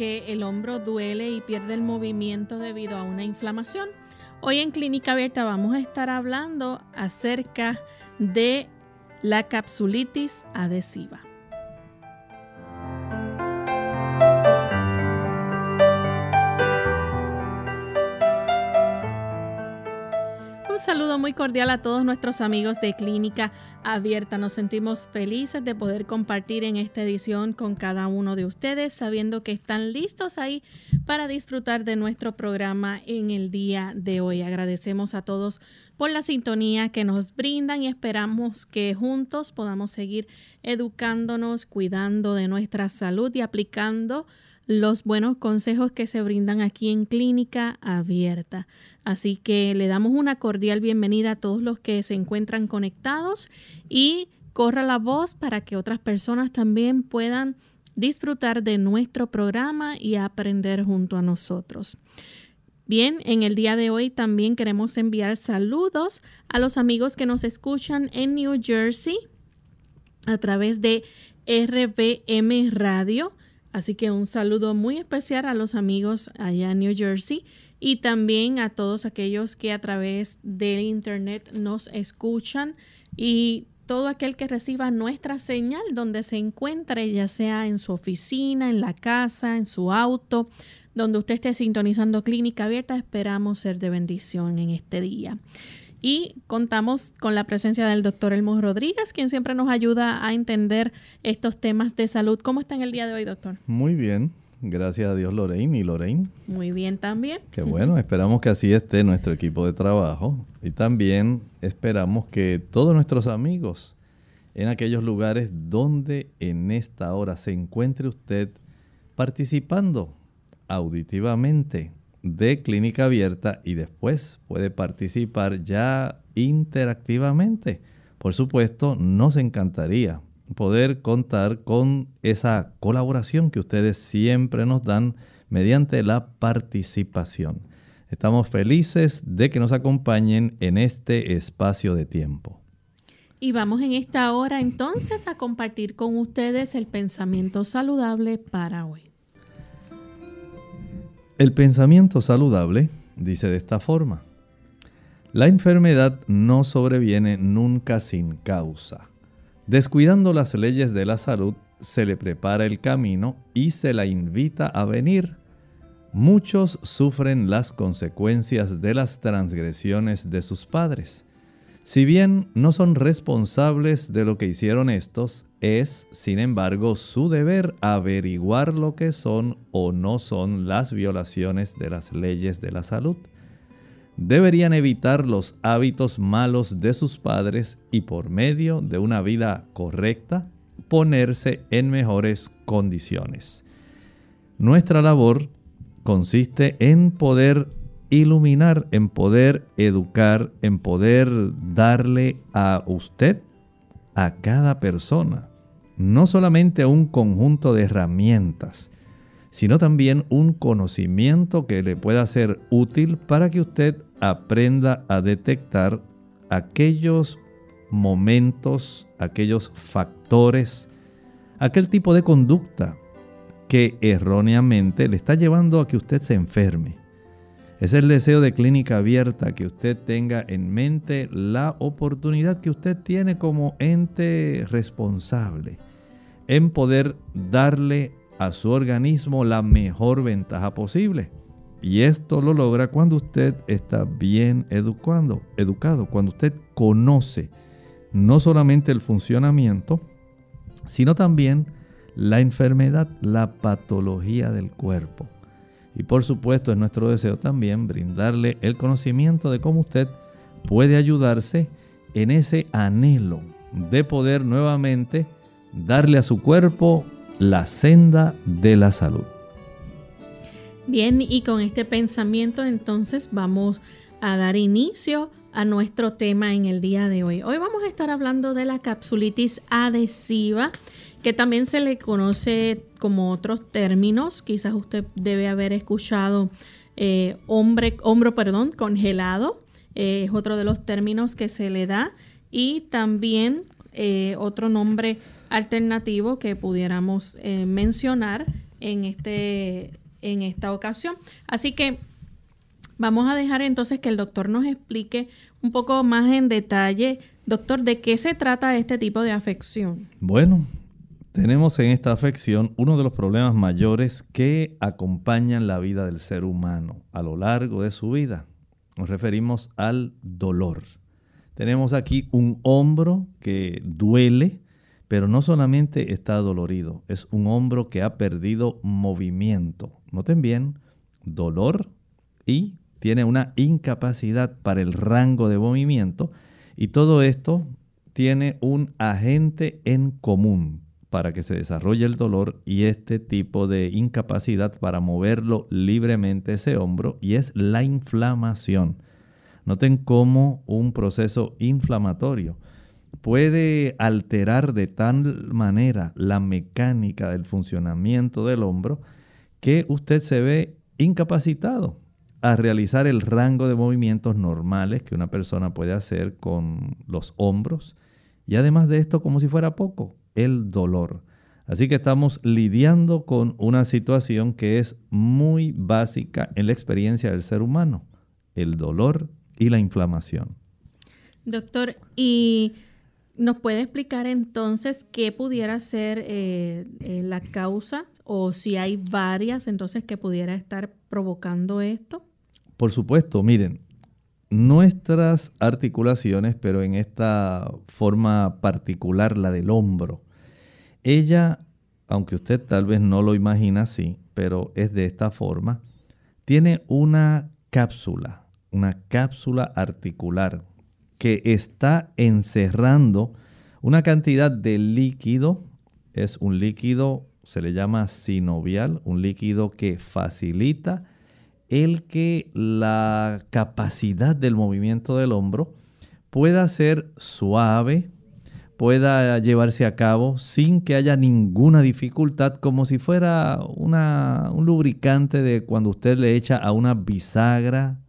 Que el hombro duele y pierde el movimiento debido a una inflamación. Hoy en Clínica Abierta vamos a estar hablando acerca de la capsulitis adhesiva. Saludo muy cordial a todos nuestros amigos de Clínica Abierta. Nos sentimos felices de poder compartir en esta edición con cada uno de ustedes, sabiendo que están listos ahí para disfrutar de nuestro programa en el día de hoy. Agradecemos a todos por la sintonía que nos brindan y esperamos que juntos podamos seguir educándonos, cuidando de nuestra salud y aplicando los buenos consejos que se brindan aquí en Clínica Abierta. Así que le damos una cordial bienvenida a todos los que se encuentran conectados y corra la voz para que otras personas también puedan disfrutar de nuestro programa y aprender junto a nosotros. Bien, en el día de hoy también queremos enviar saludos a los amigos que nos escuchan en New Jersey a través de RBM Radio Así que un saludo muy especial a los amigos allá en New Jersey y también a todos aquellos que a través del internet nos escuchan y todo aquel que reciba nuestra señal donde se encuentre, ya sea en su oficina, en la casa, en su auto, donde usted esté sintonizando Clínica Abierta, esperamos ser de bendición en este día. Y contamos con la presencia del doctor Elmo Rodríguez, quien siempre nos ayuda a entender estos temas de salud. ¿Cómo está en el día de hoy, doctor? Muy bien. Gracias a Dios, Lorraine y Lorraine. Muy bien también. Qué bueno, esperamos que así esté nuestro equipo de trabajo y también esperamos que todos nuestros amigos en aquellos lugares donde en esta hora se encuentre usted participando auditivamente de clínica abierta y después puede participar ya interactivamente. Por supuesto, nos encantaría poder contar con esa colaboración que ustedes siempre nos dan mediante la participación. Estamos felices de que nos acompañen en este espacio de tiempo. Y vamos en esta hora entonces a compartir con ustedes el pensamiento saludable para hoy. El pensamiento saludable dice de esta forma, la enfermedad no sobreviene nunca sin causa. Descuidando las leyes de la salud, se le prepara el camino y se la invita a venir. Muchos sufren las consecuencias de las transgresiones de sus padres. Si bien no son responsables de lo que hicieron estos, es, sin embargo, su deber averiguar lo que son o no son las violaciones de las leyes de la salud. Deberían evitar los hábitos malos de sus padres y por medio de una vida correcta ponerse en mejores condiciones. Nuestra labor consiste en poder iluminar, en poder educar, en poder darle a usted, a cada persona, no solamente un conjunto de herramientas, sino también un conocimiento que le pueda ser útil para que usted aprenda a detectar aquellos momentos, aquellos factores, aquel tipo de conducta que erróneamente le está llevando a que usted se enferme. Es el deseo de clínica abierta que usted tenga en mente la oportunidad que usted tiene como ente responsable en poder darle a su organismo la mejor ventaja posible. Y esto lo logra cuando usted está bien educando, educado, cuando usted conoce no solamente el funcionamiento, sino también la enfermedad, la patología del cuerpo. Y por supuesto es nuestro deseo también brindarle el conocimiento de cómo usted puede ayudarse en ese anhelo de poder nuevamente darle a su cuerpo la senda de la salud. Bien, y con este pensamiento entonces vamos a dar inicio a nuestro tema en el día de hoy. Hoy vamos a estar hablando de la capsulitis adhesiva, que también se le conoce como otros términos. Quizás usted debe haber escuchado eh, hombre, hombro perdón, congelado, eh, es otro de los términos que se le da, y también eh, otro nombre alternativo que pudiéramos mencionar en, este, en esta ocasión. Así que Vamos a dejar entonces que el doctor nos explique un poco más en detalle, doctor, de qué se trata este tipo de afección. Bueno, tenemos en esta afección uno de los problemas mayores que acompañan la vida del ser humano a lo largo de su vida. Nos referimos al dolor. Tenemos aquí un hombro que duele, pero no solamente está dolorido, es un hombro que ha perdido movimiento. Noten bien, dolor y tiene una incapacidad para el rango de movimiento y todo esto tiene un agente en común para que se desarrolle el dolor y este tipo de incapacidad para moverlo libremente ese hombro y es la inflamación. Noten cómo un proceso inflamatorio puede alterar de tal manera la mecánica del funcionamiento del hombro que usted se ve incapacitado a realizar el rango de movimientos normales que una persona puede hacer con los hombros. Y además de esto, como si fuera poco, el dolor. Así que estamos lidiando con una situación que es muy básica en la experiencia del ser humano, el dolor y la inflamación. Doctor, ¿y nos puede explicar entonces qué pudiera ser eh, eh, la causa o si hay varias entonces que pudiera estar provocando esto? Por supuesto, miren, nuestras articulaciones, pero en esta forma particular, la del hombro, ella, aunque usted tal vez no lo imagina así, pero es de esta forma, tiene una cápsula, una cápsula articular que está encerrando una cantidad de líquido, es un líquido, se le llama sinovial, un líquido que facilita el que la capacidad del movimiento del hombro pueda ser suave, pueda llevarse a cabo sin que haya ninguna dificultad, como si fuera un lubricante de cuando usted le echa a una bisagra,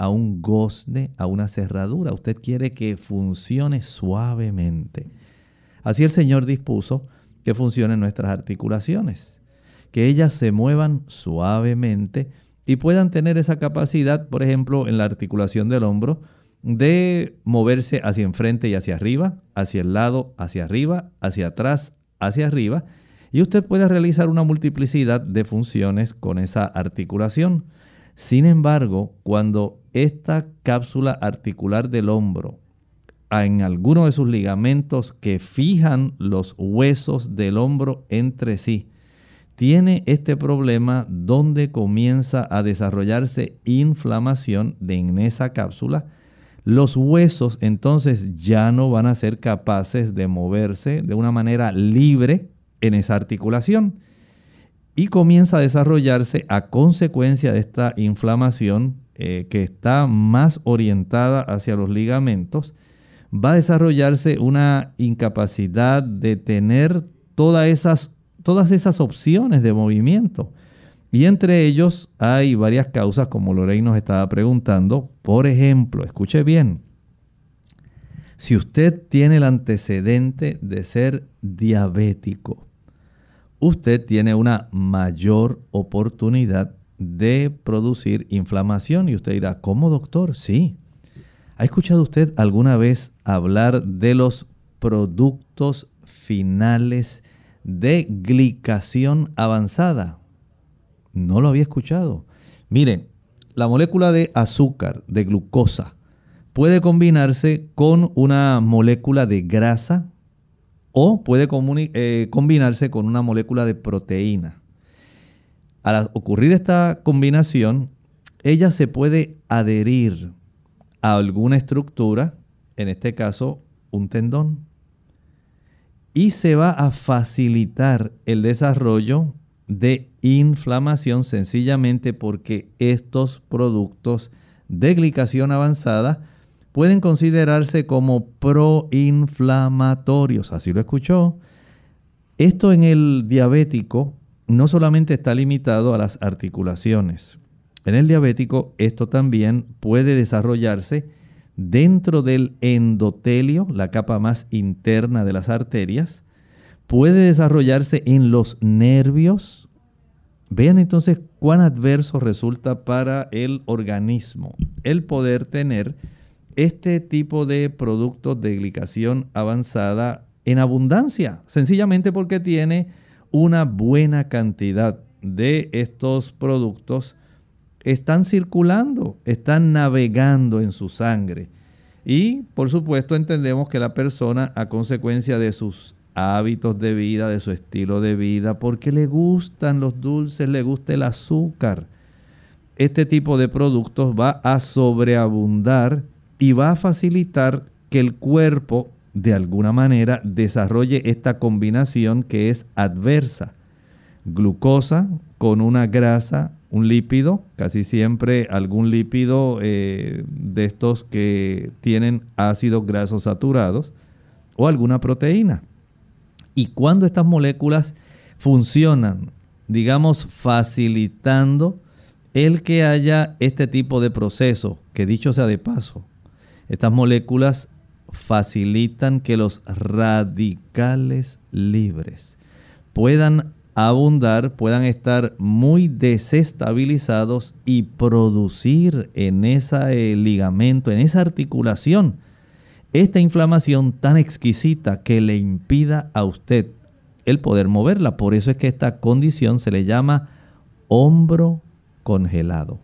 a un gozne, a una cerradura. Usted quiere que funcione suavemente. Así el Señor dispuso que funcionen nuestras articulaciones, que ellas se muevan suavemente, y puedan tener esa capacidad, por ejemplo, en la articulación del hombro, de moverse hacia enfrente y hacia arriba, hacia el lado, hacia arriba, hacia atrás, hacia arriba, y usted puede realizar una multiplicidad de funciones con esa articulación. Sin embargo, cuando esta cápsula articular del hombro, en alguno de sus ligamentos que fijan los huesos del hombro entre sí, tiene este problema donde comienza a desarrollarse inflamación en esa cápsula, los huesos entonces ya no van a ser capaces de moverse de una manera libre en esa articulación. Y comienza a desarrollarse a consecuencia de esta inflamación eh, que está más orientada hacia los ligamentos, va a desarrollarse una incapacidad de tener todas esas todas esas opciones de movimiento. Y entre ellos hay varias causas, como Lorraine nos estaba preguntando. Por ejemplo, escuche bien, si usted tiene el antecedente de ser diabético, usted tiene una mayor oportunidad de producir inflamación. Y usted dirá, ¿cómo doctor? Sí. ¿Ha escuchado usted alguna vez hablar de los productos finales de glicación avanzada. No lo había escuchado. Miren, la molécula de azúcar, de glucosa, puede combinarse con una molécula de grasa o puede eh, combinarse con una molécula de proteína. Al ocurrir esta combinación, ella se puede adherir a alguna estructura, en este caso un tendón, y se va a facilitar el desarrollo de inflamación sencillamente porque estos productos de glicación avanzada pueden considerarse como proinflamatorios. Así lo escuchó. Esto en el diabético no solamente está limitado a las articulaciones. En el diabético esto también puede desarrollarse dentro del endotelio, la capa más interna de las arterias. Puede desarrollarse en los nervios. Vean entonces cuán adverso resulta para el organismo el poder tener este tipo de productos de glicación avanzada en abundancia, sencillamente porque tiene una buena cantidad de estos productos están circulando, están navegando en su sangre. Y por supuesto entendemos que la persona a consecuencia de sus hábitos de vida, de su estilo de vida, porque le gustan los dulces, le gusta el azúcar, este tipo de productos va a sobreabundar y va a facilitar que el cuerpo de alguna manera desarrolle esta combinación que es adversa. Glucosa con una grasa, un lípido, casi siempre algún lípido eh, de estos que tienen ácidos grasos saturados o alguna proteína. Y cuando estas moléculas funcionan, digamos, facilitando el que haya este tipo de proceso, que dicho sea de paso, estas moléculas facilitan que los radicales libres puedan abundar, puedan estar muy desestabilizados y producir en ese ligamento, en esa articulación, esta inflamación tan exquisita que le impida a usted el poder moverla. Por eso es que esta condición se le llama hombro congelado.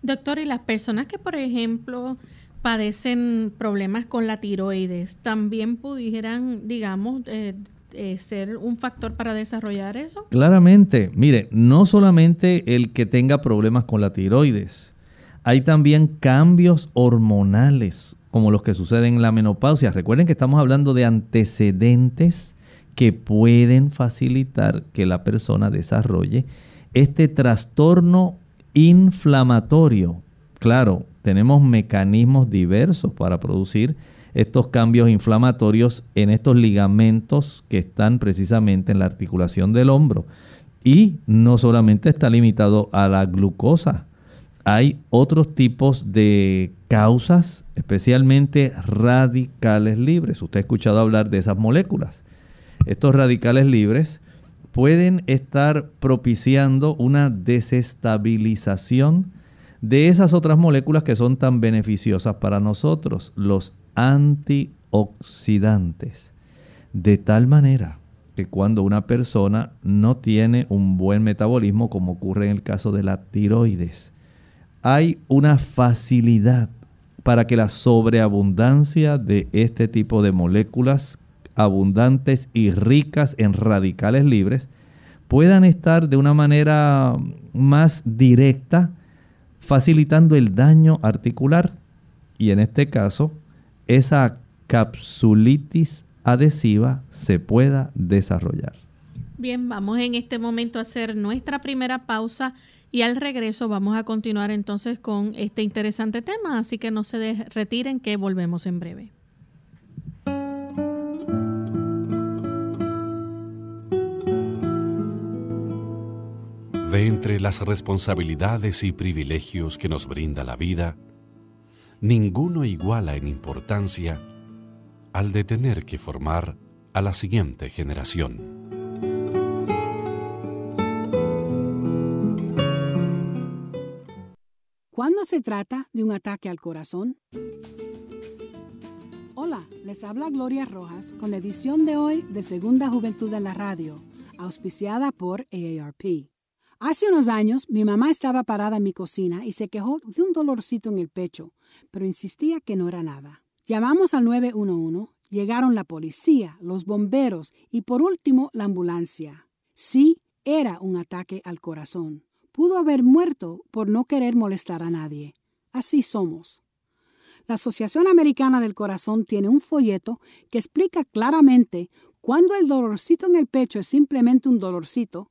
Doctor, y las personas que, por ejemplo, padecen problemas con la tiroides, también pudieran, digamos, eh, eh, ser un factor para desarrollar eso? Claramente, mire, no solamente el que tenga problemas con la tiroides, hay también cambios hormonales como los que suceden en la menopausia. Recuerden que estamos hablando de antecedentes que pueden facilitar que la persona desarrolle este trastorno inflamatorio. Claro, tenemos mecanismos diversos para producir estos cambios inflamatorios en estos ligamentos que están precisamente en la articulación del hombro. Y no solamente está limitado a la glucosa, hay otros tipos de causas, especialmente radicales libres. Usted ha escuchado hablar de esas moléculas. Estos radicales libres pueden estar propiciando una desestabilización de esas otras moléculas que son tan beneficiosas para nosotros, los antioxidantes. De tal manera que cuando una persona no tiene un buen metabolismo, como ocurre en el caso de la tiroides, hay una facilidad para que la sobreabundancia de este tipo de moléculas abundantes y ricas en radicales libres puedan estar de una manera más directa facilitando el daño articular y en este caso esa capsulitis adhesiva se pueda desarrollar. Bien, vamos en este momento a hacer nuestra primera pausa y al regreso vamos a continuar entonces con este interesante tema, así que no se retiren que volvemos en breve. De entre las responsabilidades y privilegios que nos brinda la vida, ninguno iguala en importancia al de tener que formar a la siguiente generación. ¿Cuándo se trata de un ataque al corazón? Hola Les habla Gloria Rojas con la edición de hoy de Segunda Juventud en la Radio, auspiciada por AARP. Hace unos años mi mamá estaba parada en mi cocina y se quejó de un dolorcito en el pecho, pero insistía que no era nada. Llamamos al 911, llegaron la policía, los bomberos y por último la ambulancia. Sí, era un ataque al corazón. Pudo haber muerto por no querer molestar a nadie. Así somos. La Asociación Americana del Corazón tiene un folleto que explica claramente cuándo el dolorcito en el pecho es simplemente un dolorcito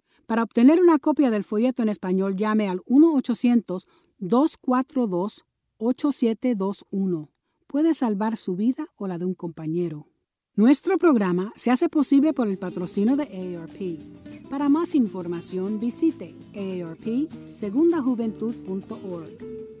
Para obtener una copia del folleto en español, llame al 1-800-242-8721. Puede salvar su vida o la de un compañero. Nuestro programa se hace posible por el patrocinio de AARP. Para más información visite aarpsegundajuventud.org.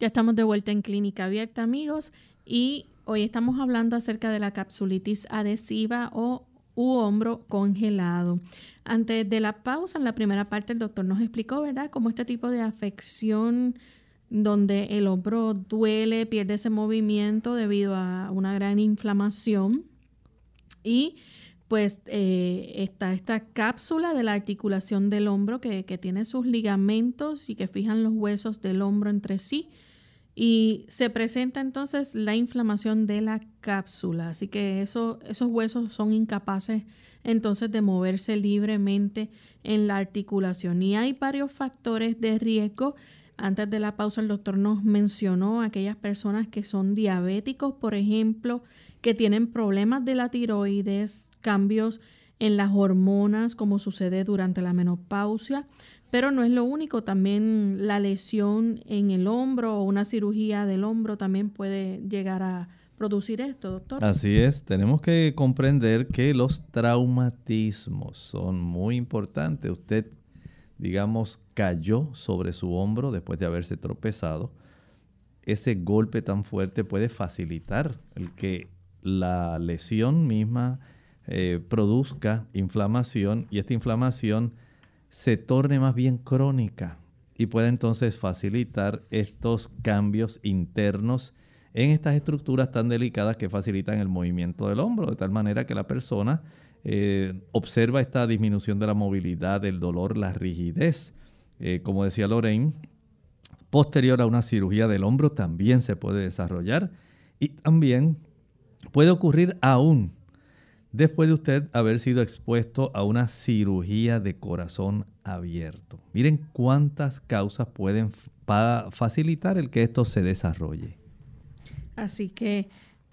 Ya estamos de vuelta en Clínica Abierta, amigos, y hoy estamos hablando acerca de la capsulitis adhesiva o u hombro congelado. Antes de la pausa, en la primera parte, el doctor nos explicó, ¿verdad?, cómo este tipo de afección donde el hombro duele, pierde ese movimiento debido a una gran inflamación. Y pues eh, está esta cápsula de la articulación del hombro que, que tiene sus ligamentos y que fijan los huesos del hombro entre sí y se presenta entonces la inflamación de la cápsula, así que eso, esos huesos son incapaces entonces de moverse libremente en la articulación. Y hay varios factores de riesgo. Antes de la pausa el doctor nos mencionó aquellas personas que son diabéticos, por ejemplo, que tienen problemas de la tiroides, cambios en las hormonas, como sucede durante la menopausia, pero no es lo único, también la lesión en el hombro o una cirugía del hombro también puede llegar a producir esto, doctor. Así es, tenemos que comprender que los traumatismos son muy importantes. Usted, digamos, cayó sobre su hombro después de haberse tropezado. Ese golpe tan fuerte puede facilitar el que la lesión misma eh, produzca inflamación y esta inflamación se torne más bien crónica y puede entonces facilitar estos cambios internos en estas estructuras tan delicadas que facilitan el movimiento del hombro, de tal manera que la persona eh, observa esta disminución de la movilidad, del dolor, la rigidez. Eh, como decía Lorraine, posterior a una cirugía del hombro también se puede desarrollar y también puede ocurrir aún después de usted haber sido expuesto a una cirugía de corazón abierto. Miren cuántas causas pueden facilitar el que esto se desarrolle. Así que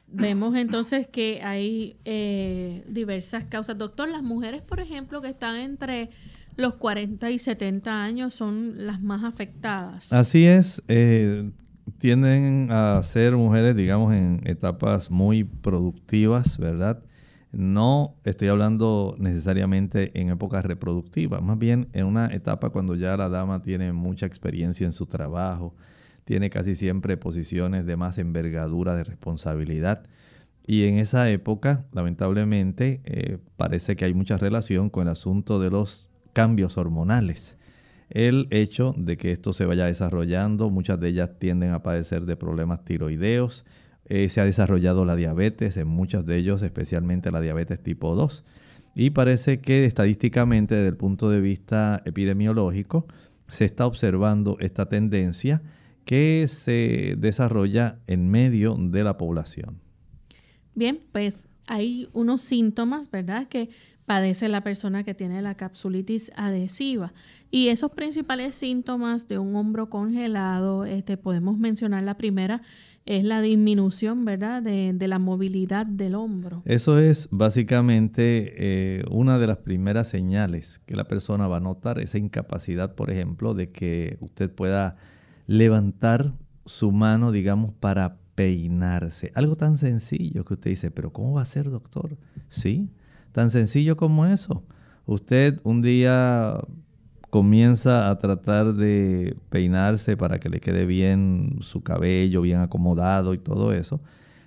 vemos entonces que hay eh, diversas causas. Doctor, las mujeres, por ejemplo, que están entre los 40 y 70 años son las más afectadas. Así es. Eh, tienden a ser mujeres, digamos, en etapas muy productivas, ¿verdad? No estoy hablando necesariamente en épocas reproductivas, más bien en una etapa cuando ya la dama tiene mucha experiencia en su trabajo, tiene casi siempre posiciones de más envergadura de responsabilidad. Y en esa época, lamentablemente, eh, parece que hay mucha relación con el asunto de los cambios hormonales. El hecho de que esto se vaya desarrollando, muchas de ellas tienden a padecer de problemas tiroideos, eh, se ha desarrollado la diabetes en muchos de ellos, especialmente la diabetes tipo 2. Y parece que estadísticamente, desde el punto de vista epidemiológico, se está observando esta tendencia que se desarrolla en medio de la población. Bien, pues hay unos síntomas, ¿verdad? Que padece la persona que tiene la capsulitis adhesiva. Y esos principales síntomas de un hombro congelado, este, podemos mencionar la primera, es la disminución, ¿verdad?, de, la movilidad del hombro. Eso es básicamente eh, una de las primeras señales que la persona va a notar, esa incapacidad, por ejemplo, de que usted pueda levantar su mano, digamos, para peinarse. Algo tan sencillo que usted dice, pero ¿cómo va a ser, doctor? Sí, tan sencillo como eso. Usted un día comienza a tratar de peinarse para que le quede bien su cabello, bien acomodado y todo eso.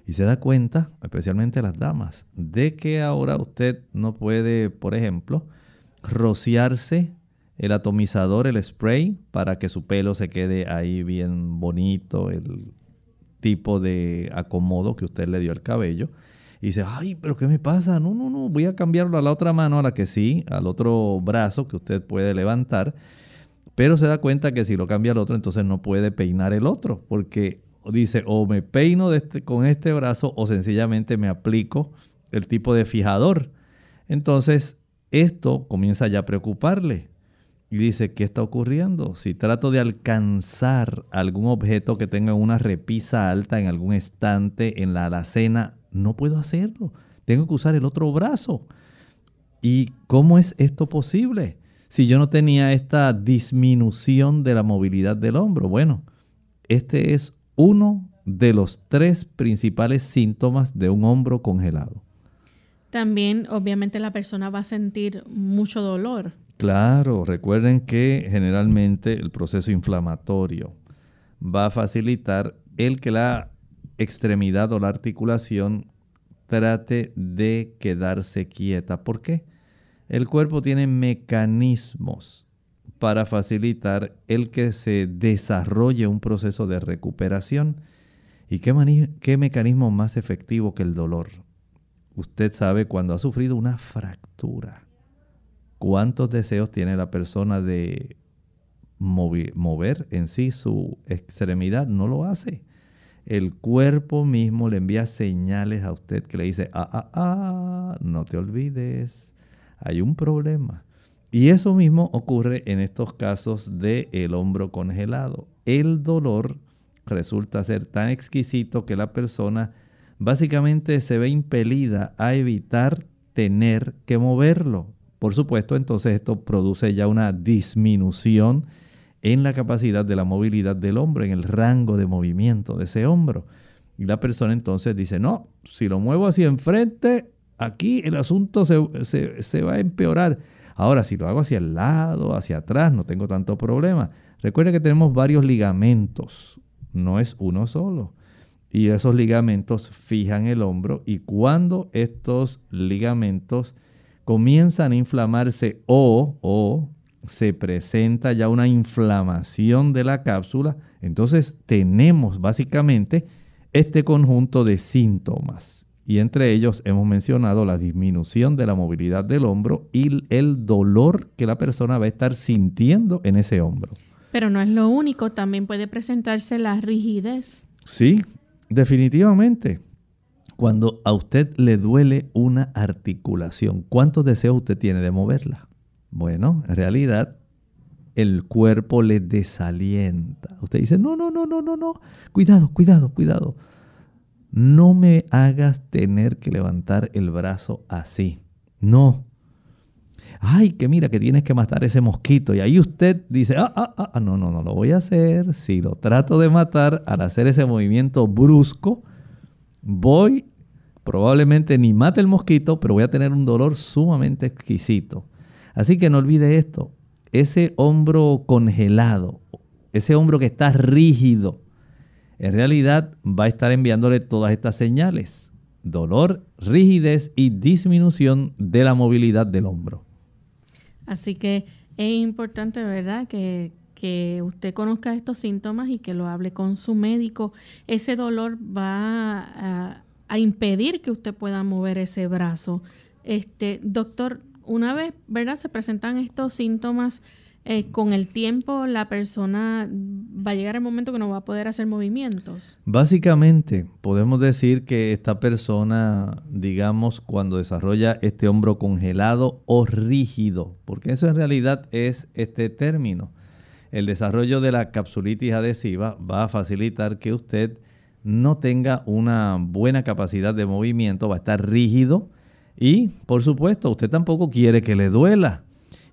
Y se da cuenta, especialmente las damas, de que ahora usted no puede, por ejemplo, rociarse el atomizador, el spray, para que su pelo se quede ahí bien bonito, el tipo de acomodo que usted le dio al cabello y dice, ay, pero ¿qué me pasa? No, no, no, voy a cambiarlo a la otra mano, a la que sí, al otro brazo que usted puede levantar, pero se da cuenta que si lo cambia al otro, entonces no puede peinar el otro, porque dice, o me peino este, con este brazo o sencillamente me aplico el tipo de fijador. Entonces, esto comienza ya a preocuparle. Y dice, ¿qué está ocurriendo? Si trato de alcanzar algún objeto que tenga una repisa alta en algún estante en la alacena, no puedo hacerlo. Tengo que usar el otro brazo. ¿Y cómo es esto posible? Si yo no tenía esta disminución de la movilidad del hombro. Bueno, este es uno de los tres principales síntomas de un hombro congelado. También, obviamente, la persona va a sentir mucho dolor. Claro, recuerden que generalmente el proceso inflamatorio va a facilitar el que la extremidad o la articulación trate de quedarse quieta. ¿Por qué? El cuerpo tiene mecanismos para facilitar el que se desarrolle un proceso de recuperación. ¿Y qué, mecanismo más efectivo que el dolor? Usted sabe cuando ha sufrido una fractura, cuántos deseos tiene la persona de mover en sí su extremidad, no lo hace el cuerpo mismo le envía señales a usted que le dice, ah, ah, ah, no te olvides, hay un problema. Y eso mismo ocurre en estos casos del el hombro congelado. El dolor resulta ser tan exquisito que la persona básicamente se ve impelida a evitar tener que moverlo. Por supuesto, entonces esto produce ya una disminución en la capacidad de la movilidad del hombro, en el rango de movimiento de ese hombro. Y la persona entonces dice, no, si lo muevo hacia enfrente, aquí el asunto se, va a empeorar. Ahora, si lo hago hacia el lado, hacia atrás, no tengo tanto problema. Recuerda que tenemos varios ligamentos, no es uno solo. Y esos ligamentos fijan el hombro y cuando estos ligamentos comienzan a inflamarse o, o se presenta ya una inflamación de la cápsula, entonces tenemos básicamente este conjunto de síntomas. Y entre ellos hemos mencionado la disminución de la movilidad del hombro y el dolor que la persona va a estar sintiendo en ese hombro. Pero no es lo único, también puede presentarse la rigidez. Sí, definitivamente. Cuando a usted le duele una articulación, ¿cuántos deseos usted tiene de moverla? Bueno, en realidad el cuerpo le desalienta. Usted dice, no, no, no, no, no, no, cuidado, cuidado, cuidado. No me hagas tener que levantar el brazo así. No. Ay, que mira que tienes que matar ese mosquito. Y ahí usted dice, ah, ah, ah, ah, no, no, no lo voy a hacer. Si lo trato de matar al hacer ese movimiento brusco, voy, probablemente ni mate el mosquito, pero voy a tener un dolor sumamente exquisito. Así que no olvide esto, ese hombro congelado, ese hombro que está rígido, en realidad va a estar enviándole todas estas señales. Dolor, rigidez y disminución de la movilidad del hombro. Así que es importante, ¿verdad? Que, usted conozca estos síntomas y que lo hable con su médico. Ese dolor va a, a impedir que usted pueda mover ese brazo. Este, doctor, una vez, ¿verdad? Se presentan estos síntomas eh, con el tiempo la persona va a llegar el momento que no va a poder hacer movimientos. Básicamente, podemos decir que esta persona, digamos, cuando desarrolla este hombro congelado o rígido, porque eso en realidad es este término, el desarrollo de la capsulitis adhesiva va a facilitar que usted no tenga una buena capacidad de movimiento, va a estar rígido, y, por supuesto, usted tampoco quiere que le duela.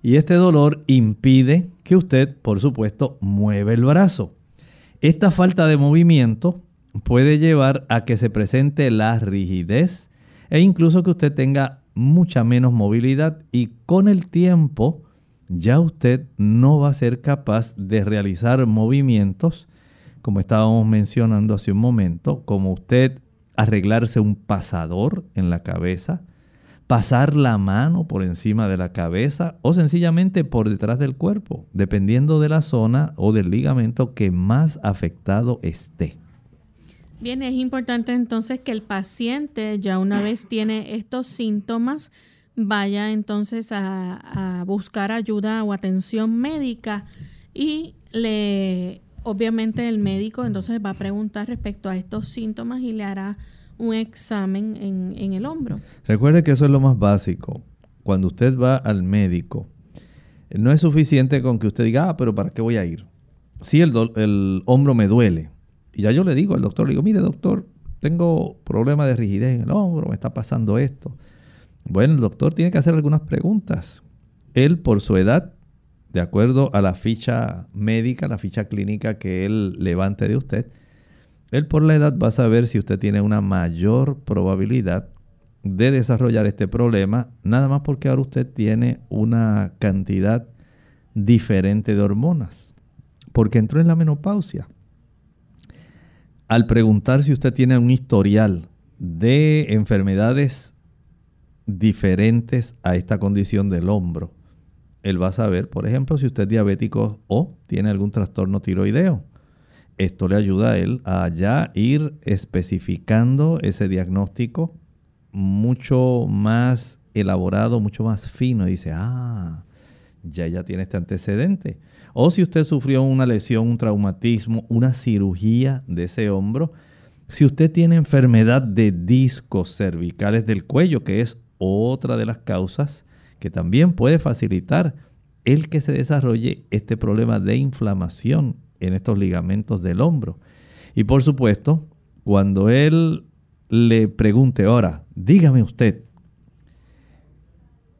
Y este dolor impide que usted, por supuesto, mueva el brazo. Esta falta de movimiento puede llevar a que se presente la rigidez e incluso que usted tenga mucha menos movilidad y con el tiempo ya usted no va a ser capaz de realizar movimientos como estábamos mencionando hace un momento, como usted arreglarse un pasador en la cabeza, pasar la mano por encima de la cabeza o sencillamente por detrás del cuerpo, dependiendo de la zona o del ligamento que más afectado esté. Bien, es importante entonces que el paciente ya una vez tiene estos síntomas, vaya entonces a, buscar ayuda o atención médica y le, obviamente el médico entonces va a preguntar respecto a estos síntomas y le hará un examen en, el hombro. Recuerde que eso es lo más básico. Cuando usted va al médico, no es suficiente con que usted diga, ah, pero ¿para qué voy a ir? Si el, el hombro me duele, y ya yo le digo al doctor, le digo, mire doctor, tengo problema de rigidez en el hombro, me está pasando esto. Bueno, el doctor tiene que hacer algunas preguntas. Él, por su edad, de acuerdo a la ficha médica, la ficha clínica que él levante de usted, él por la edad va a saber si usted tiene una mayor probabilidad de desarrollar este problema, nada más porque ahora usted tiene una cantidad diferente de hormonas, porque entró en la menopausia. Al preguntar si usted tiene un historial de enfermedades diferentes a esta condición del hombro, él va a saber, por ejemplo, si usted es diabético o tiene algún trastorno tiroideo esto le ayuda a él a ya ir especificando ese diagnóstico mucho más elaborado, mucho más fino. Y dice, ah, ya ya tiene este antecedente. O si usted sufrió una lesión, un traumatismo, una cirugía de ese hombro, si usted tiene enfermedad de discos cervicales del cuello, que es otra de las causas que también puede facilitar el que se desarrolle este problema de inflamación en estos ligamentos del hombro. Y por supuesto, cuando él le pregunte ahora, dígame usted,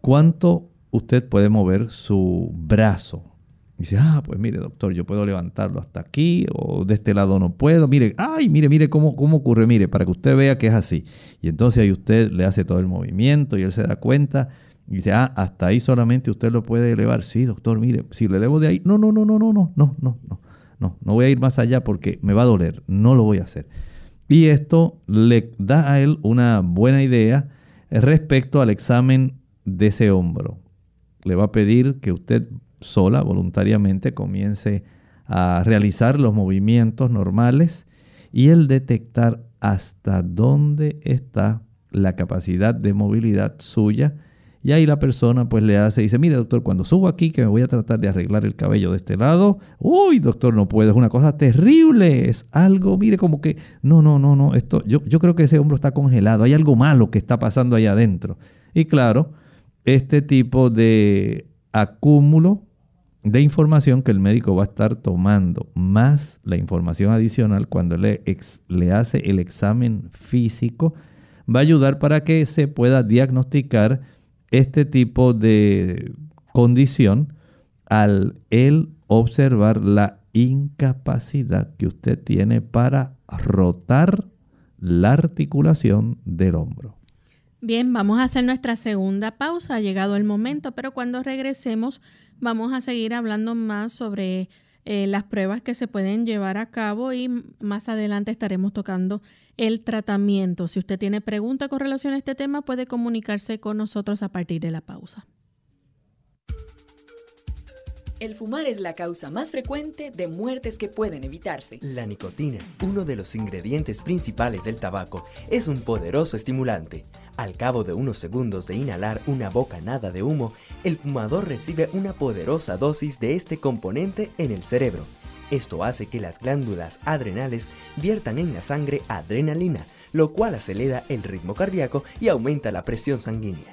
¿cuánto usted puede mover su brazo? dice, ah, pues mire, doctor, yo puedo levantarlo hasta aquí o de este lado no puedo. Mire, ay, mire, mire cómo, cómo ocurre, mire, para que usted vea que es así. Y entonces ahí usted le hace todo el movimiento y él se da cuenta y dice, ah, hasta ahí solamente usted lo puede elevar. Sí, doctor, mire, si le elevo de ahí, no, no, no, no, no, no, no, no, no. No, no voy a ir más allá porque me va a doler. No lo voy a hacer. Y esto le da a él una buena idea respecto al examen de ese hombro. Le va a pedir que usted sola, voluntariamente, comience a realizar los movimientos normales y el detectar hasta dónde está la capacidad de movilidad suya Y ahí la persona pues le hace, dice, mire doctor, cuando subo aquí que me voy a tratar de arreglar el cabello de este lado, uy doctor, no puedo, es una cosa terrible, es algo, mire como que, no, no, no, no, esto, yo, yo creo que ese hombro está congelado, hay algo malo que está pasando ahí adentro. Y claro, este tipo de acúmulo de información que el médico va a estar tomando, más la información adicional cuando le, le hace el examen físico, va a ayudar para que se pueda diagnosticar este tipo de condición al observar la incapacidad que usted tiene para rotar la articulación del hombro. Bien, vamos a hacer nuestra segunda pausa. Ha llegado el momento, pero cuando regresemos vamos a seguir hablando más sobre eh, las pruebas que se pueden llevar a cabo y más adelante estaremos tocando el tratamiento. Si usted tiene preguntas con relación a este tema, puede comunicarse con nosotros a partir de la pausa. El fumar es la causa más frecuente de muertes que pueden evitarse. La nicotina, uno de los ingredientes principales del tabaco, es un poderoso estimulante. Al cabo de unos segundos de inhalar una bocanada de humo, el fumador recibe una poderosa dosis de este componente en el cerebro esto hace que las glándulas adrenales viertan en la sangre adrenalina, lo cual acelera el ritmo cardíaco y aumenta la presión sanguínea.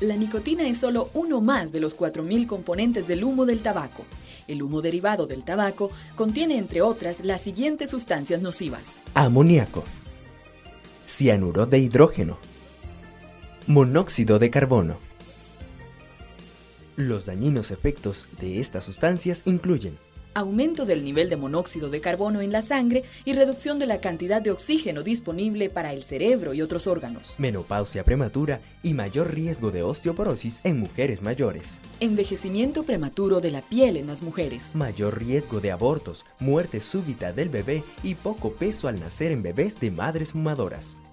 La nicotina es solo uno más de los 4.000 componentes del humo del tabaco. El humo derivado del tabaco contiene, entre otras, las siguientes sustancias nocivas. Amoníaco, cianuro de hidrógeno, monóxido de carbono. Los dañinos efectos de estas sustancias incluyen aumento del nivel de monóxido de carbono en la sangre y reducción de la cantidad de oxígeno disponible para el cerebro y otros órganos. Menopausia prematura y mayor riesgo de osteoporosis en mujeres mayores. Envejecimiento prematuro de la piel en las mujeres. Mayor riesgo de abortos, muerte súbita del bebé y poco peso al nacer en bebés de madres fumadoras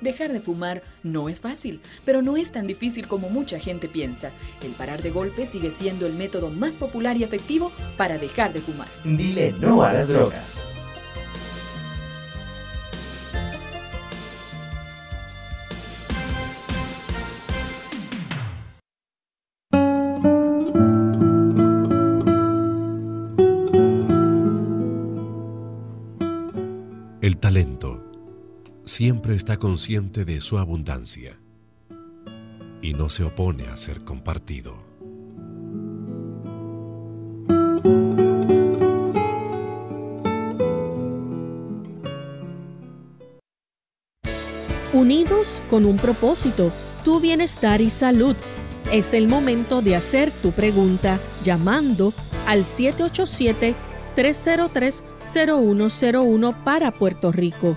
Dejar de fumar no es fácil, pero no es tan difícil como mucha gente piensa. El parar de golpe sigue siendo el método más popular y efectivo para dejar de fumar. Dile no a las drogas. El talento siempre está consciente de su abundancia y no se opone a ser compartido. Unidos con un propósito, tu bienestar y salud. Es el momento de hacer tu pregunta llamando al 787-303-0101 para Puerto Rico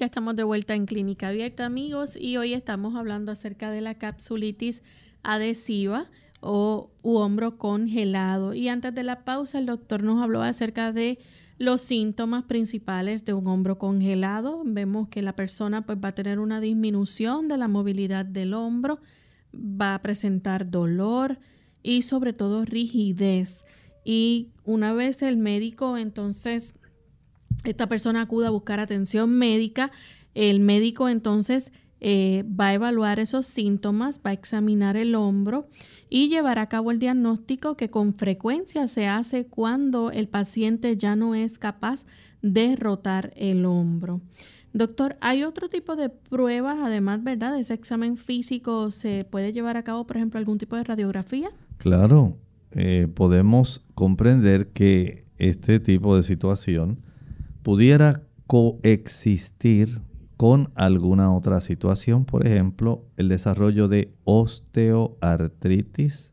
Ya estamos de vuelta en Clínica Abierta, amigos, y hoy estamos hablando acerca de la capsulitis adhesiva o u hombro congelado. Y antes de la pausa, el doctor nos habló acerca de los síntomas principales de un hombro congelado. Vemos que la persona pues, va a tener una disminución de la movilidad del hombro, va a presentar dolor y sobre todo rigidez. Y una vez el médico entonces esta persona acude a buscar atención médica, el médico entonces eh, va a evaluar esos síntomas, va a examinar el hombro y llevar a cabo el diagnóstico que con frecuencia se hace cuando el paciente ya no es capaz de rotar el hombro. Doctor, ¿hay otro tipo de pruebas, además, verdad, de ese examen físico? ¿Se puede llevar a cabo, por ejemplo, algún tipo de radiografía? Claro, eh, podemos comprender que este tipo de situación pudiera coexistir con alguna otra situación, por ejemplo, el desarrollo de osteoartritis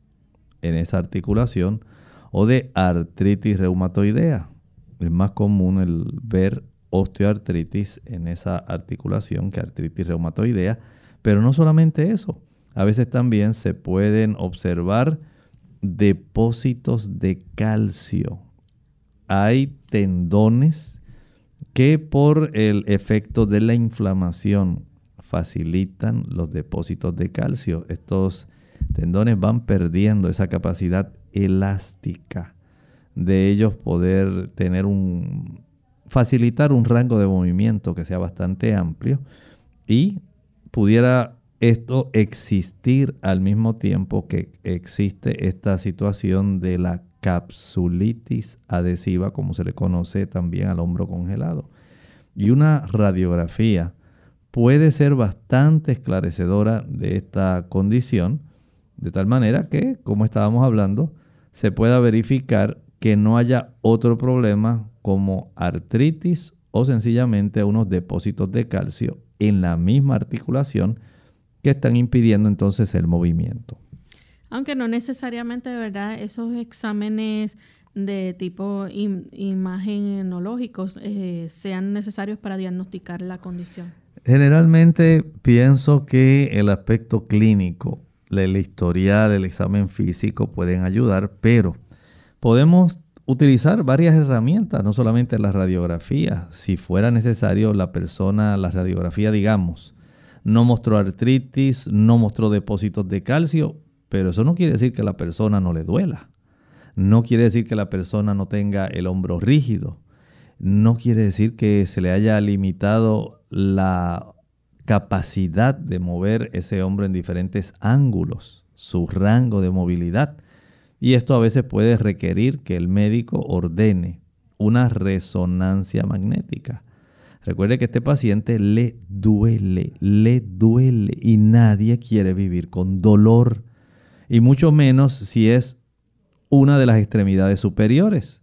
en esa articulación o de artritis reumatoidea. Es más común el ver osteoartritis en esa articulación que artritis reumatoidea, pero no solamente eso. A veces también se pueden observar depósitos de calcio. Hay tendones que por el efecto de la inflamación facilitan los depósitos de calcio. Estos tendones van perdiendo esa capacidad elástica de ellos poder tener un facilitar un rango de movimiento que sea bastante amplio y pudiera esto existir al mismo tiempo que existe esta situación de la capsulitis adhesiva, como se le conoce también al hombro congelado. Y una radiografía puede ser bastante esclarecedora de esta condición, de tal manera que, como estábamos hablando, se pueda verificar que no haya otro problema como artritis o sencillamente unos depósitos de calcio en la misma articulación que están impidiendo entonces el movimiento. Aunque no necesariamente, ¿verdad? Esos exámenes de tipo imagenológicos eh, sean necesarios para diagnosticar la condición. Generalmente pienso que el aspecto clínico, el historial, el examen físico pueden ayudar, pero podemos utilizar varias herramientas, no solamente la radiografía. Si fuera necesario, la persona, la radiografía, digamos, no mostró artritis, no mostró depósitos de calcio, pero eso no quiere decir que la persona no le duela. No quiere decir que la persona no tenga el hombro rígido. No quiere decir que se le haya limitado la capacidad de mover ese hombro en diferentes ángulos, su rango de movilidad. Y esto a veces puede requerir que el médico ordene una resonancia magnética. Recuerde que este paciente le duele, le duele y nadie quiere vivir con dolor. Y mucho menos si es una de las extremidades superiores.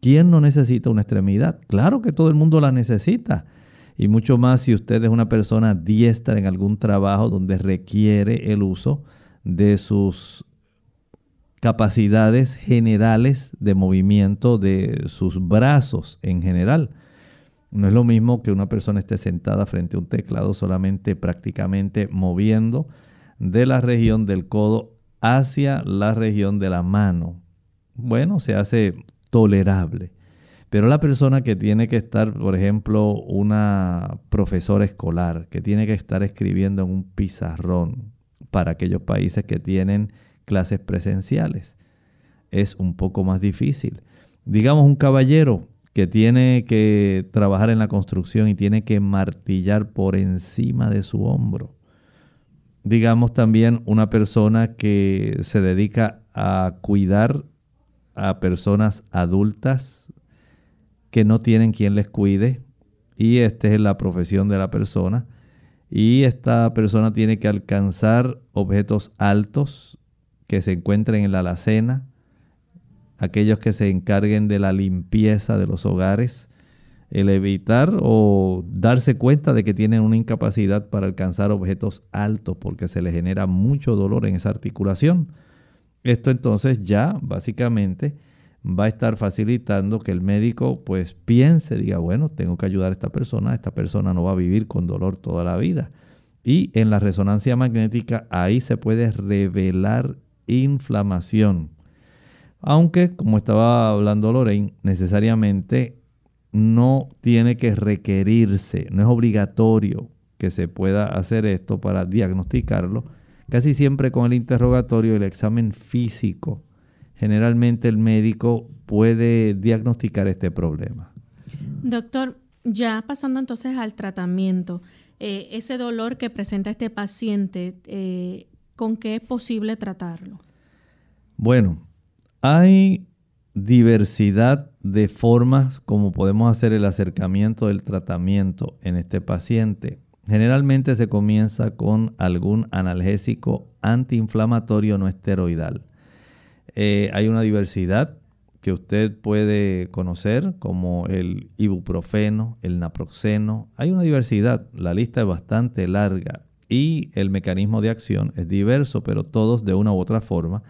¿Quién no necesita una extremidad? Claro que todo el mundo la necesita. Y mucho más si usted es una persona diestra en algún trabajo donde requiere el uso de sus capacidades generales de movimiento de sus brazos en general. No es lo mismo que una persona esté sentada frente a un teclado solamente prácticamente moviendo de la región del codo hacia la región de la mano. Bueno, se hace tolerable. Pero la persona que tiene que estar, por ejemplo, una profesora escolar, que tiene que estar escribiendo en un pizarrón para aquellos países que tienen clases presenciales. Es un poco más difícil. Digamos un caballero que tiene que trabajar en la construcción y tiene que martillar por encima de su hombro. Digamos también una persona que se dedica a cuidar a personas adultas que no tienen quien les cuide y esta es la profesión de la persona. Y esta persona tiene que alcanzar objetos altos que se encuentren en la alacena, aquellos que se encarguen de la limpieza de los hogares, el evitar o darse cuenta de que tienen una incapacidad para alcanzar objetos altos porque se les genera mucho dolor en esa articulación. Esto entonces ya básicamente va a estar facilitando que el médico pues piense, diga, bueno, tengo que ayudar a esta persona, esta persona no va a vivir con dolor toda la vida. Y en la resonancia magnética ahí se puede revelar inflamación. Aunque, como estaba hablando Lorraine, necesariamente no tiene que requerirse, no es obligatorio que se pueda hacer esto para diagnosticarlo. Casi siempre con el interrogatorio y el examen físico, generalmente el médico puede diagnosticar este problema. Doctor, ya pasando entonces al tratamiento, eh, ese dolor que presenta este paciente, eh, ¿con qué es posible tratarlo? Bueno, hay diversidad de formas como podemos hacer el acercamiento del tratamiento en este paciente. Generalmente se comienza con algún analgésico antiinflamatorio no esteroidal. Eh, hay una diversidad que usted puede conocer como el ibuprofeno, el naproxeno. Hay una diversidad, la lista es bastante larga y el mecanismo de acción es diverso, pero todos de una u otra forma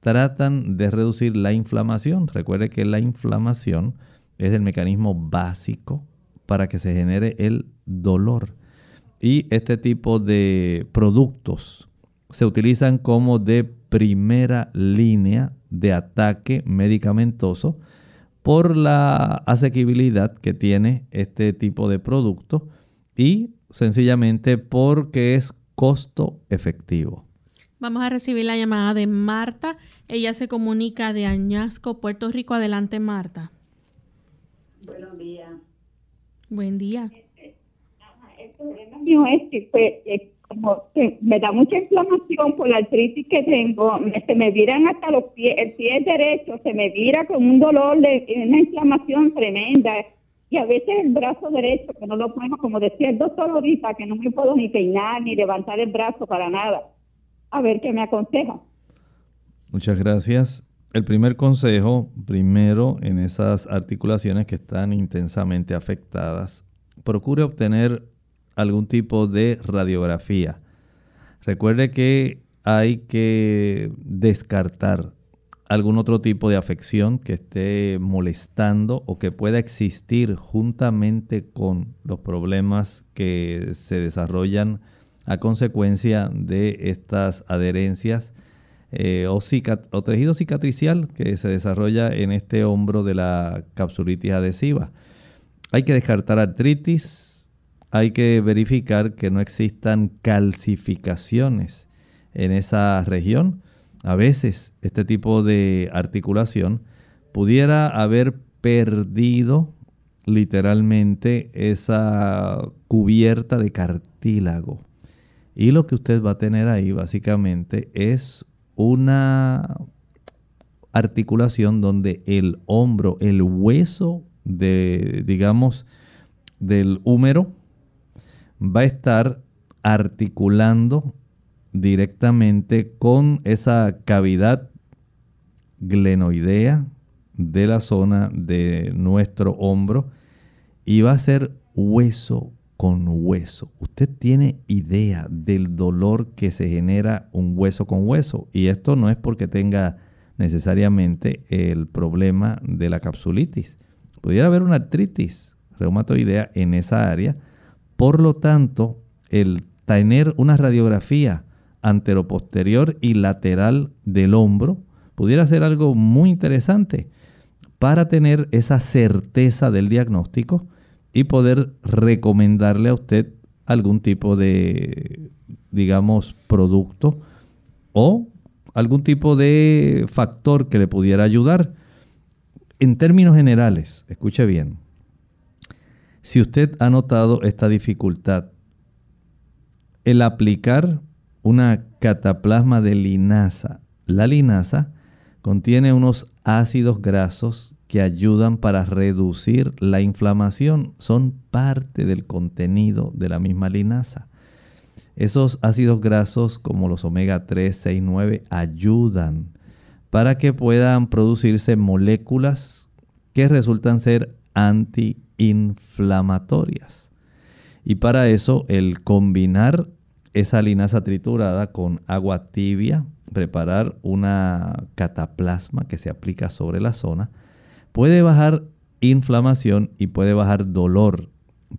tratan de reducir la inflamación. Recuerde que la inflamación es el mecanismo básico para que se genere el dolor. Y este tipo de productos se utilizan como de primera línea de ataque medicamentoso por la asequibilidad que tiene este tipo de producto y sencillamente porque es costo efectivo. Vamos a recibir la llamada de Marta. Ella se comunica de Añasco, Puerto Rico. Adelante, Marta. Buenos días. Buen día. El problema mío es que pues, como me da mucha inflamación por la artritis que tengo, se me viran hasta los pies, el pie derecho se me vira con un dolor de una inflamación tremenda y a veces el brazo derecho que no lo puedo, como decía el doctor ahorita, que no me puedo ni peinar ni levantar el brazo para nada. A ver qué me aconseja. Muchas gracias. El primer consejo, primero en esas articulaciones que están intensamente afectadas, procure obtener algún tipo de radiografía. Recuerde que hay que descartar algún otro tipo de afección que esté molestando o que pueda existir juntamente con los problemas que se desarrollan a consecuencia de estas adherencias eh, o, o, tejido cicatricial que se desarrolla en este hombro de la capsulitis adhesiva. Hay que descartar artritis, hay que verificar que no existan calcificaciones en esa región. A veces este tipo de articulación pudiera haber perdido literalmente esa cubierta de cartílago. Y lo que usted va a tener ahí básicamente es una articulación donde el hombro, el hueso de, digamos, del húmero, va a estar articulando directamente con esa cavidad glenoidea de la zona de nuestro hombro y va a ser hueso con hueso. Usted tiene idea del dolor que se genera un hueso con hueso y esto no es porque tenga necesariamente el problema de la capsulitis. Pudiera haber una artritis reumatoidea en esa área por lo tanto, el tener una radiografía anteroposterior y lateral del hombro pudiera ser algo muy interesante para tener esa certeza del diagnóstico y poder recomendarle a usted algún tipo de, digamos, producto o algún tipo de factor que le pudiera ayudar. En términos generales, escuche bien, si usted ha notado esta dificultad, el aplicar una cataplasma de linaza, la linaza contiene unos ácidos grasos que ayudan para reducir la inflamación, son parte del contenido de la misma linaza. Esos ácidos grasos como los omega 3, 6, 9 ayudan para que puedan producirse moléculas que resultan ser anti inflamatorias. Y para eso el combinar esa linaza triturada con agua tibia, preparar una cataplasma que se aplica sobre la zona, puede bajar inflamación y puede bajar dolor.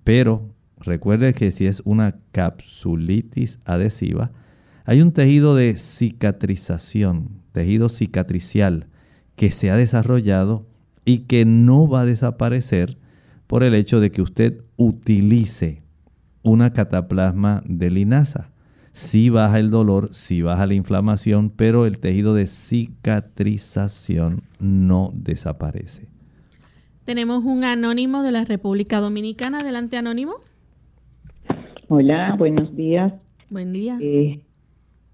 Pero recuerde que si es una capsulitis adhesiva, hay un tejido de cicatrización, tejido cicatricial, que se ha desarrollado y que no va a desaparecer por el hecho de que usted utilice una cataplasma de linaza. Sí baja el dolor, sí baja la inflamación, pero el tejido de cicatrización no desaparece. Tenemos un anónimo de la República Dominicana. Adelante, anónimo. Hola, buenos días. Buen día. Eh,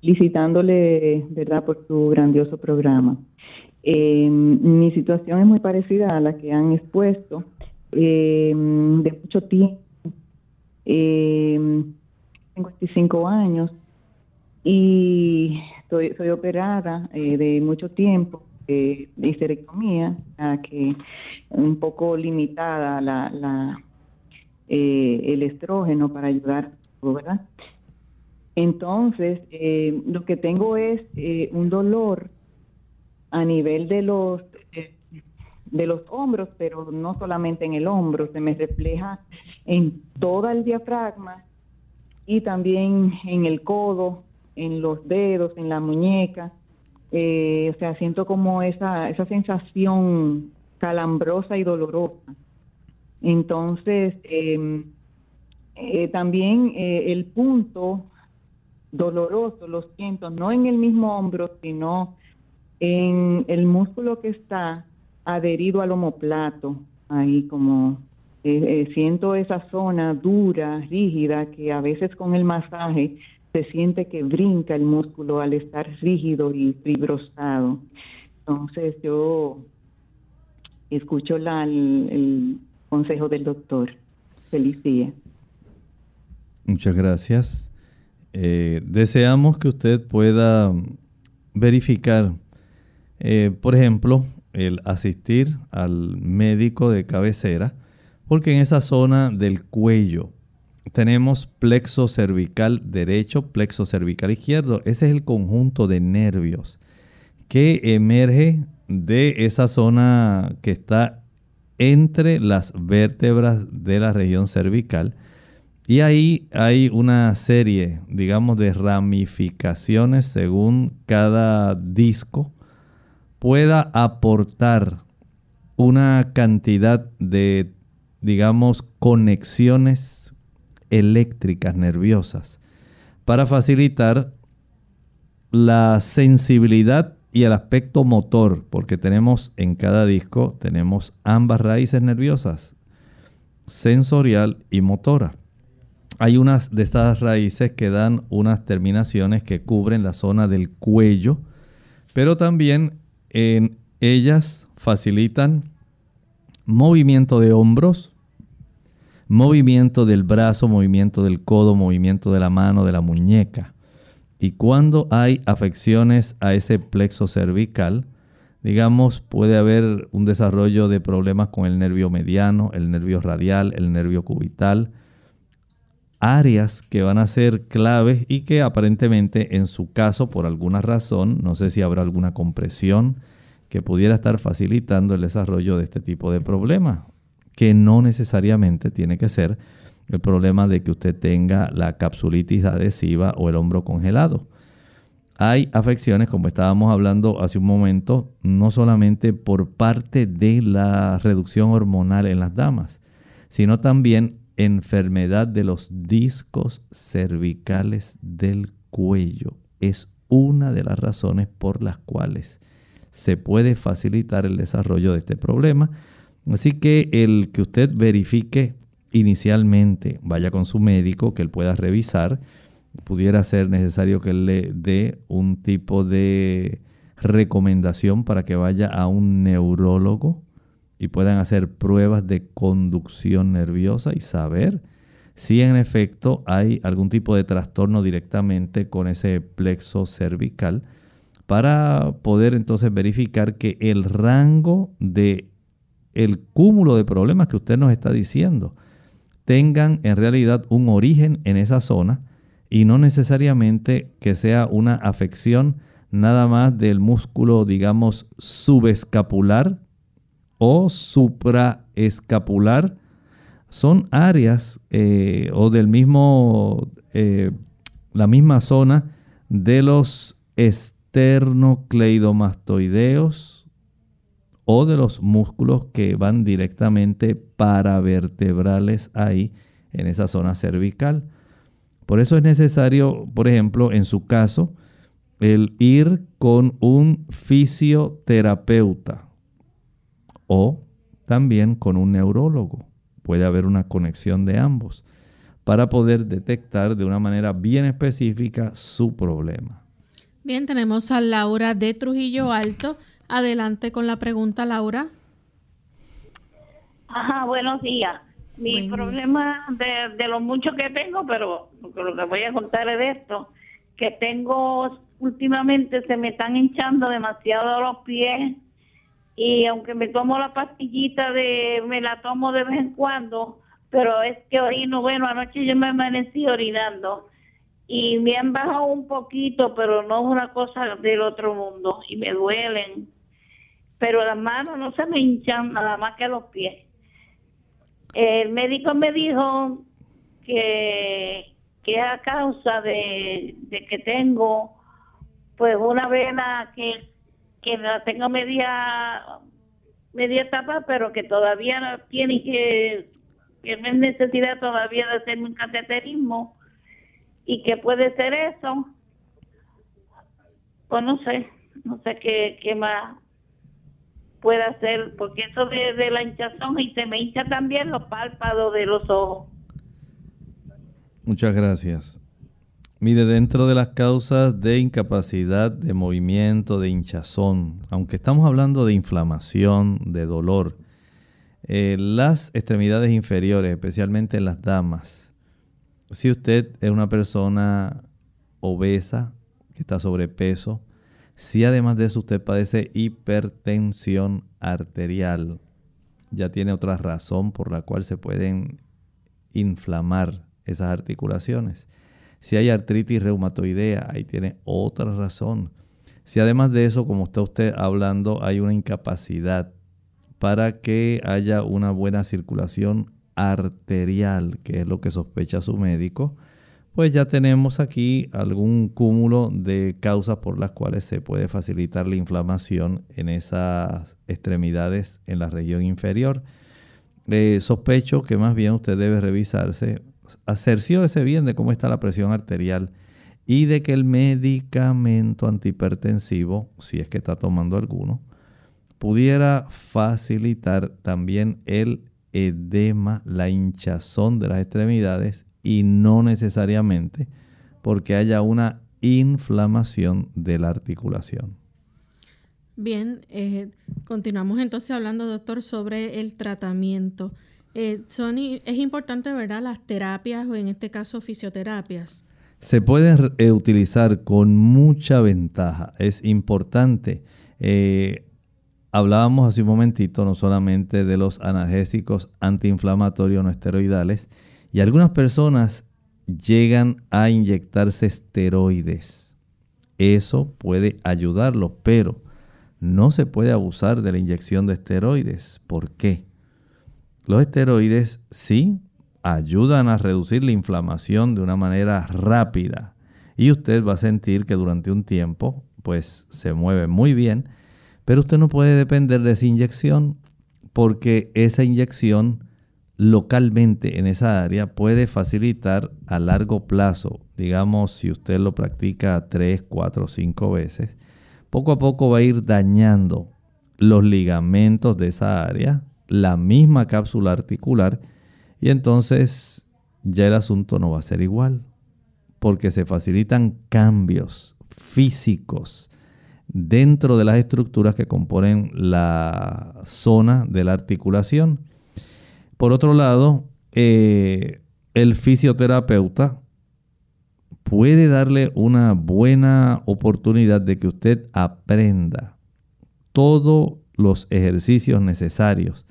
felicitándole, ¿verdad?, por su grandioso programa. Eh, mi situación es muy parecida a la que han expuesto eh, de mucho tiempo. Eh, tengo 25 años y soy, soy operada eh, de mucho tiempo de histerectomía, que un poco limitada la, la eh, el estrógeno para ayudar, ¿verdad? Entonces, eh, lo que tengo es eh, un dolor a nivel de los de los hombros, pero no solamente en el hombro, se me refleja en todo el diafragma y también en el codo, en los dedos, en la muñeca. o sea, siento como esa, esa sensación calambrosa y dolorosa. Entonces, em, eh, también eh, el punto doloroso lo siento, no en el mismo hombro, sino en el músculo que está adherido al omoplato, ahí como eh, siento esa zona dura, rígida, que a veces con el masaje se siente que brinca el músculo al estar rígido y fibrosado. Entonces yo escucho la, el, consejo del doctor. Feliz día. Muchas gracias. Eh, deseamos que usted pueda verificar, eh, por ejemplo, el asistir al médico de cabecera, porque en esa zona del cuello tenemos plexo cervical derecho, plexo cervical izquierdo. Ese es el conjunto de nervios que emerge de esa zona que está entre las vértebras de la región cervical. Y ahí hay una serie, digamos, de ramificaciones según cada disco pueda aportar una cantidad de, digamos, conexiones eléctricas nerviosas para facilitar la sensibilidad y el aspecto motor, porque tenemos en cada disco, tenemos ambas raíces nerviosas, sensorial y motora. Hay unas de estas raíces que dan unas terminaciones que cubren la zona del cuello, pero también en ellas facilitan movimiento de hombros, movimiento del brazo, movimiento del codo, movimiento de la mano, de la muñeca. Y cuando hay afecciones a ese plexo cervical, digamos, puede haber un desarrollo de problemas con el nervio mediano, el nervio radial, el nervio cubital, áreas que van a ser claves y que aparentemente en su caso, por alguna razón, no sé si habrá alguna compresión que pudiera estar facilitando el desarrollo de este tipo de problemas, que no necesariamente tiene que ser el problema de que usted tenga la capsulitis adhesiva o el hombro congelado. Hay afecciones, como estábamos hablando hace un momento, no solamente por parte de la reducción hormonal en las damas, sino también enfermedad de los discos cervicales del cuello. Es una de las razones por las cuales se puede facilitar el desarrollo de este problema. Así que el que usted verifique inicialmente vaya con su médico, que él pueda revisar. Pudiera ser necesario que él le dé un tipo de recomendación para que vaya a un neurólogo y puedan hacer pruebas de conducción nerviosa y saber si en efecto hay algún tipo de trastorno directamente con ese plexo cervical para poder entonces verificar que el rango de el cúmulo de problemas que usted nos está diciendo tengan en realidad un origen en esa zona y no necesariamente que sea una afección nada más del músculo, digamos, subescapular o supraescapular. Son áreas eh, o del mismo, eh, la misma zona de los esternocleidomastoideos, o de los músculos que van directamente paravertebrales ahí en esa zona cervical. Por eso es necesario, por ejemplo, en su caso, el ir con un fisioterapeuta o también con un neurólogo. Puede haber una conexión de ambos para poder detectar de una manera bien específica su problema. Bien, tenemos a Laura de Trujillo Alto. Adelante con la pregunta, Laura. Ajá, buenos días. Mi problema de, lo mucho que tengo, pero lo que voy a contar es de esto, que tengo últimamente se me están hinchando demasiado los pies y aunque me tomo la pastillita de me la tomo de vez en cuando pero es que orino bueno anoche yo me amanecí orinando y me han bajado un poquito pero no es una cosa del otro mundo y me duelen. Pero las manos no se me hinchan nada más que los pies. El médico me dijo que que es a causa de, que tengo pues una vena que, que la tengo media media etapa pero que todavía tiene que que no es necesidad todavía de hacerme un cateterismo y que puede ser eso pues no sé no sé qué, qué más puede hacer porque eso de, la hinchazón y se me hincha también los párpados de los ojos Muchas gracias. Mire, dentro de las causas de incapacidad de movimiento, de hinchazón, aunque estamos hablando de inflamación, de dolor, eh, las extremidades inferiores, especialmente en las damas, si usted es una persona obesa, que está sobrepeso, si además de eso usted padece hipertensión arterial, ya tiene otra razón por la cual se pueden inflamar esas articulaciones. Si hay artritis reumatoidea, ahí tiene otra razón. Si además de eso, como está usted hablando, hay una incapacidad para que haya una buena circulación arterial, que es lo que sospecha su médico, pues ya tenemos aquí algún cúmulo de causas por las cuales se puede facilitar la inflamación en esas extremidades en la región inferior. Eh, sospecho que más bien usted debe revisarse ese bien de cómo está la presión arterial y de que el medicamento antihipertensivo, si es que está tomando alguno, pudiera facilitar también el edema, la hinchazón de las extremidades y no necesariamente porque haya una inflamación de la articulación. Bien, eh, continuamos entonces hablando, doctor, sobre el tratamiento. Eh, es importante, ¿verdad? Las terapias o en este caso fisioterapias. Se pueden eh, utilizar con mucha ventaja. Es importante. Eh, hablábamos hace un momentito no solamente de los analgésicos antiinflamatorios no esteroidales y algunas personas llegan a inyectarse esteroides. Eso puede ayudarlo, pero no se puede abusar de la inyección de esteroides. ¿Por qué? Los esteroides sí ayudan a reducir la inflamación de una manera rápida y usted va a sentir que durante un tiempo pues se mueve muy bien, pero usted no puede depender de esa inyección porque esa inyección localmente en esa área puede facilitar a largo plazo, digamos si usted lo practica 3, 4, 5 veces, poco a poco va a ir dañando los ligamentos de esa área, la misma cápsula articular y entonces ya el asunto no va a ser igual porque se facilitan cambios físicos dentro de las estructuras que componen la zona de la articulación. Por otro lado, eh, el fisioterapeuta puede darle una buena oportunidad de que usted aprenda todos los ejercicios necesarios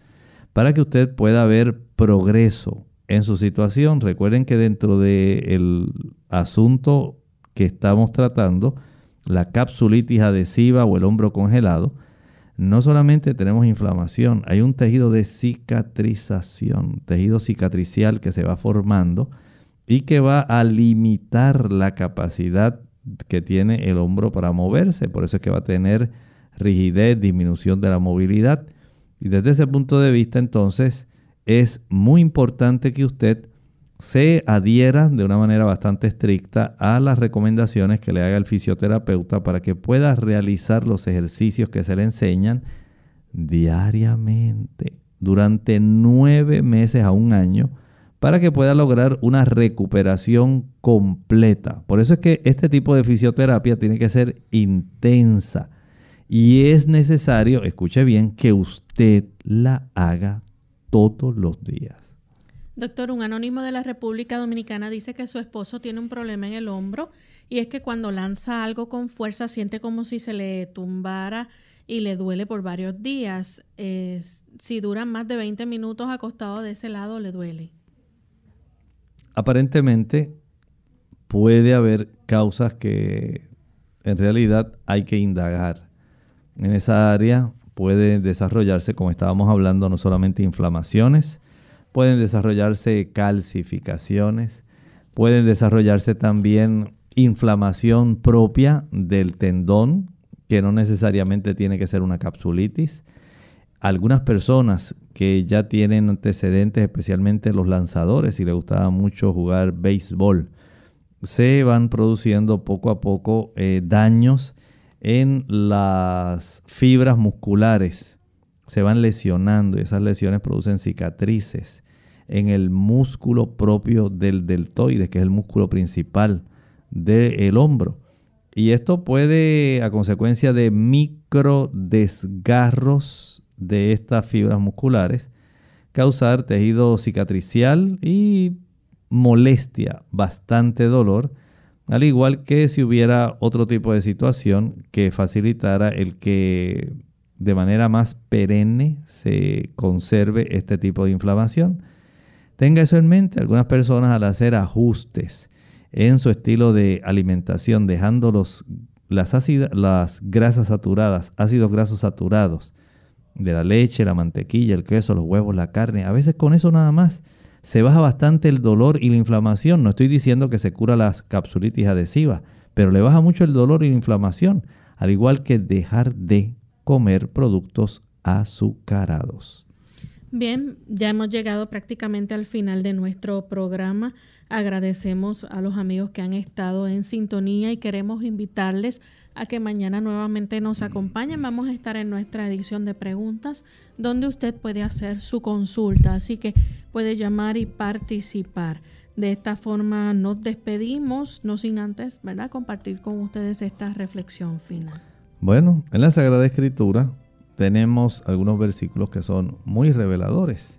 para que usted pueda ver progreso en su situación. Recuerden que dentro del asunto que estamos tratando, la capsulitis adhesiva o el hombro congelado, no solamente tenemos inflamación, hay un tejido de cicatrización, tejido cicatricial que se va formando y que va a limitar la capacidad que tiene el hombro para moverse. Por eso es que va a tener rigidez, disminución de la movilidad. Y desde ese punto de vista, entonces, es muy importante que usted se adhiera de una manera bastante estricta a las recomendaciones que le haga el fisioterapeuta para que pueda realizar los ejercicios que se le enseñan diariamente durante nueve meses a un año para que pueda lograr una recuperación completa. Por eso es que este tipo de fisioterapia tiene que ser intensa y es necesario, escuche bien, que usted la haga todos los días. Doctor, un anónimo de la República Dominicana dice que su esposo tiene un problema en el hombro y es que cuando lanza algo con fuerza siente como si se le tumbara y le duele por varios días. si dura más de 20 minutos acostado de ese lado, le duele. Aparentemente puede haber causas que en realidad hay que indagar. En esa área puede desarrollarse, como estábamos hablando, no solamente inflamaciones, pueden desarrollarse calcificaciones, pueden desarrollarse también inflamación propia del tendón, que no necesariamente tiene que ser una capsulitis. Algunas personas que ya tienen antecedentes, especialmente los lanzadores, y les gustaba mucho jugar béisbol, se van produciendo poco a poco eh, daños en las fibras musculares. Se van lesionando y esas lesiones producen cicatrices en el músculo propio del deltoides, que es el músculo principal del hombro. Y esto puede, a consecuencia de micro desgarros de estas fibras musculares, causar tejido cicatricial y molestia, bastante dolor, al igual que si hubiera otro tipo de situación que facilitara el que de manera más perenne se conserve este tipo de inflamación. Tenga eso en mente, algunas personas al hacer ajustes en su estilo de alimentación, dejando los, las, grasas saturadas, ácidos grasos saturados, de la leche, la mantequilla, el queso, los huevos, la carne, a veces con eso nada más se baja bastante el dolor y la inflamación. No estoy diciendo que se cura las capsulitis adhesivas, pero le baja mucho el dolor y la inflamación, al igual que dejar de comer productos azucarados. Bien, ya hemos llegado prácticamente al final de nuestro programa. Agradecemos a los amigos que han estado en sintonía y queremos invitarles a que mañana nuevamente nos acompañen. Vamos a estar en nuestra edición de preguntas donde usted puede hacer su consulta, así que puede llamar y participar. De esta forma nos despedimos, no sin antes, ¿verdad?, compartir con ustedes esta reflexión final. Bueno, en la Sagrada Escritura tenemos algunos versículos que son muy reveladores.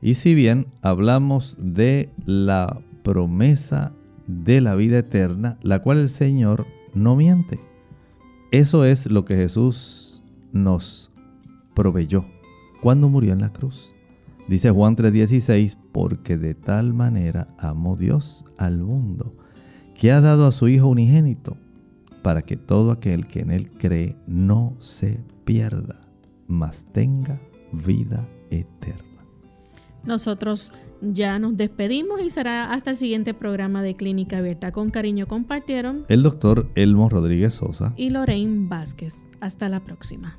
Y si bien hablamos de la promesa de la vida eterna, la cual el Señor no miente. Eso es lo que Jesús nos proveyó cuando murió en la cruz. Dice Juan 3:16, porque de tal manera amó Dios al mundo, que ha dado a su Hijo unigénito, para que todo aquel que en Él cree no se pierda, mas tenga vida eterna. Nosotros ya nos despedimos y será hasta el siguiente programa de Clínica Abierta. Con cariño compartieron el doctor Elmo Rodríguez Sosa y Lorraine Vázquez. Hasta la próxima.